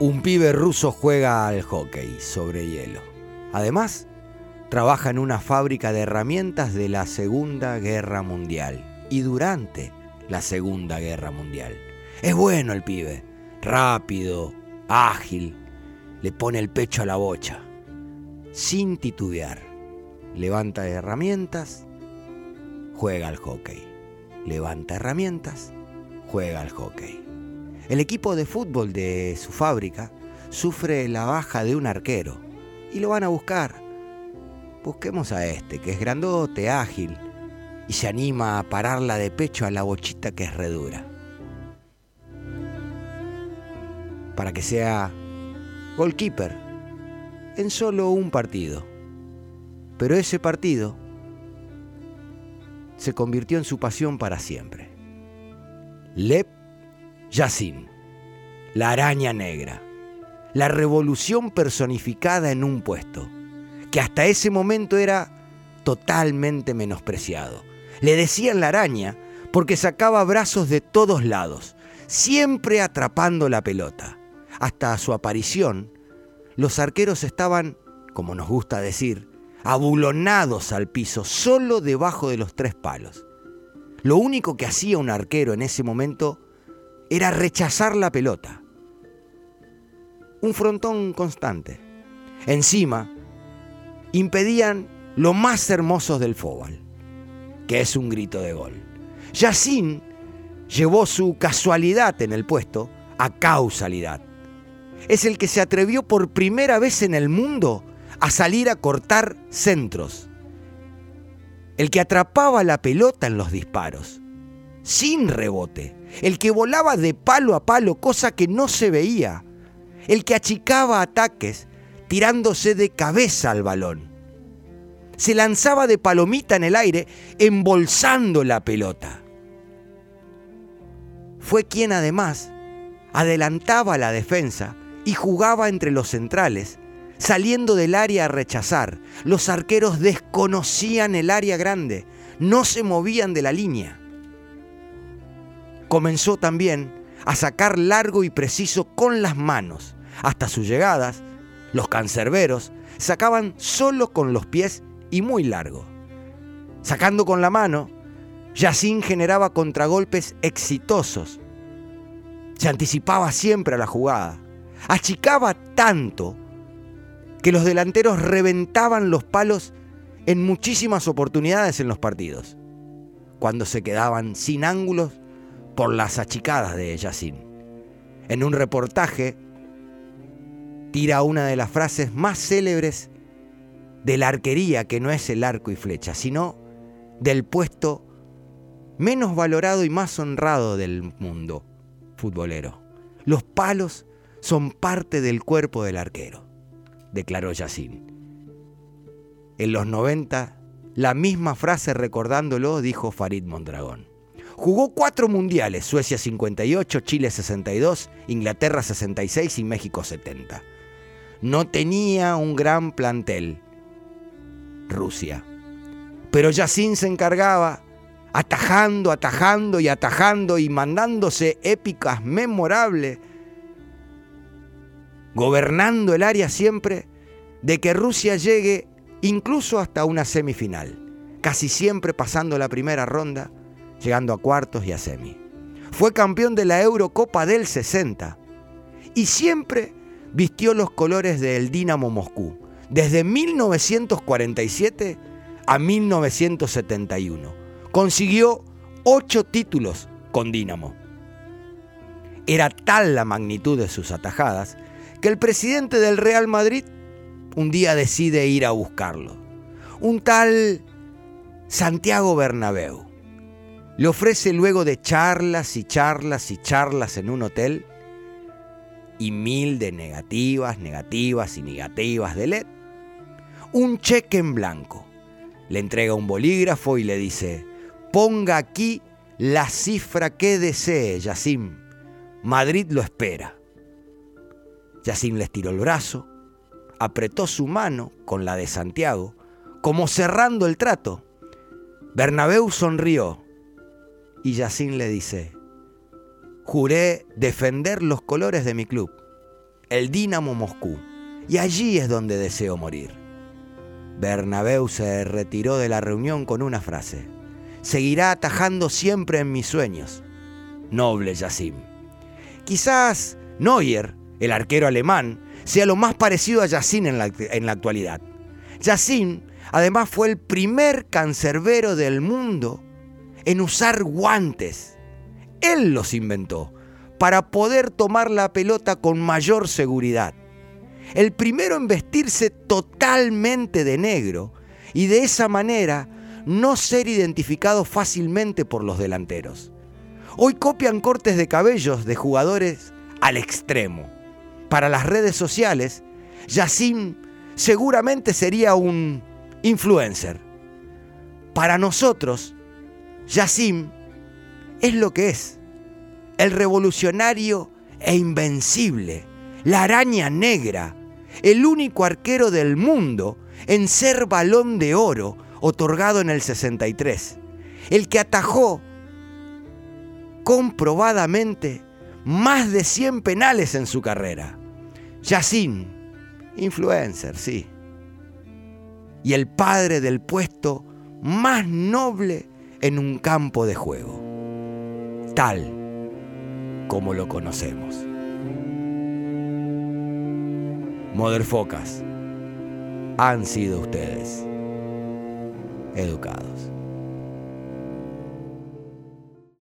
Un pibe ruso juega al hockey sobre hielo. Además, trabaja en una fábrica de herramientas de la Segunda Guerra Mundial y durante la Segunda Guerra Mundial. Es bueno el pibe, rápido, ágil, le pone el pecho a la bocha, sin titubear. Levanta herramientas, juega al hockey. Levanta herramientas, juega al hockey. El equipo de fútbol de su fábrica sufre la baja de un arquero y lo van a buscar. Busquemos a este, que es grandote, ágil, y se anima a pararla de pecho a la bochita que es redura. Para que sea goalkeeper en solo un partido. Pero ese partido se convirtió en su pasión para siempre. Lep Yacine, la araña negra, la revolución personificada en un puesto, que hasta ese momento era totalmente menospreciado. Le decían la araña porque sacaba brazos de todos lados, siempre atrapando la pelota. Hasta su aparición, los arqueros estaban, como nos gusta decir, abulonados al piso, solo debajo de los tres palos. Lo único que hacía un arquero en ese momento era rechazar la pelota. Un frontón constante. Encima, impedían lo más hermoso del fútbol, que es un grito de gol. Yacine llevó su casualidad en el puesto a causalidad. Es el que se atrevió por primera vez en el mundo a salir a cortar centros. El que atrapaba la pelota en los disparos, sin rebote el que volaba de palo a palo, cosa que no se veía, el que achicaba ataques tirándose de cabeza al balón. Se lanzaba de palomita en el aire, embolsando la pelota. Fue quien además adelantaba la defensa y jugaba entre los centrales, saliendo del área a rechazar. Los arqueros desconocían el área grande, no se movían de la línea comenzó también a sacar largo y preciso con las manos. Hasta sus llegadas, los cancerberos sacaban solo con los pies y muy largo. Sacando con la mano, Yacine generaba contragolpes exitosos. Se anticipaba siempre a la jugada. Achicaba tanto que los delanteros reventaban los palos en muchísimas oportunidades en los partidos. Cuando se quedaban sin ángulos por las achicadas de Yacine. En un reportaje tira una de las frases más célebres de la arquería, que no es el arco y flecha, sino del puesto menos valorado y más honrado del mundo futbolero. Los palos son parte del cuerpo del arquero, declaró Yacine. En los 90, la misma frase recordándolo dijo Farid Mondragón. Jugó cuatro mundiales, Suecia 58, Chile 62, Inglaterra 66 y México 70. No tenía un gran plantel, Rusia. Pero Yacine se encargaba, atajando, atajando y atajando y mandándose épicas memorables, gobernando el área siempre, de que Rusia llegue incluso hasta una semifinal, casi siempre pasando la primera ronda llegando a cuartos y a semi. Fue campeón de la Eurocopa del 60 y siempre vistió los colores del Dinamo Moscú, desde 1947 a 1971. Consiguió ocho títulos con Dinamo. Era tal la magnitud de sus atajadas que el presidente del Real Madrid un día decide ir a buscarlo. Un tal Santiago Bernabéu le ofrece luego de charlas y charlas y charlas en un hotel y mil de negativas, negativas y negativas de LED, un cheque en blanco. Le entrega un bolígrafo y le dice, ponga aquí la cifra que desee, Yacim. Madrid lo espera. Yacim le estiró el brazo, apretó su mano con la de Santiago, como cerrando el trato. Bernabéu sonrió y Yacine le dice, juré defender los colores de mi club el Dinamo Moscú, y allí es donde deseo morir. Bernabéu se retiró de la reunión con una frase. Seguirá atajando siempre en mis sueños. Noble Yacim. Quizás Neuer, el arquero alemán, sea lo más parecido a Yacine en la, en la actualidad. Yacine, además, fue el primer cancerbero del mundo en usar guantes. Él los inventó para poder tomar la pelota con mayor seguridad. El primero en vestirse totalmente de negro y de esa manera no ser identificado fácilmente por los delanteros. Hoy copian cortes de cabellos de jugadores al extremo. Para las redes sociales, Yacine seguramente sería un influencer. Para nosotros, Yacine es lo que es, el revolucionario e invencible, la araña negra, el único arquero del mundo en ser balón de oro otorgado en el 63, el que atajó comprobadamente más de 100 penales en su carrera. Yacine, influencer, sí. Y el padre del puesto más noble en un campo de juego, tal como lo conocemos. Motherfocas, han sido ustedes educados.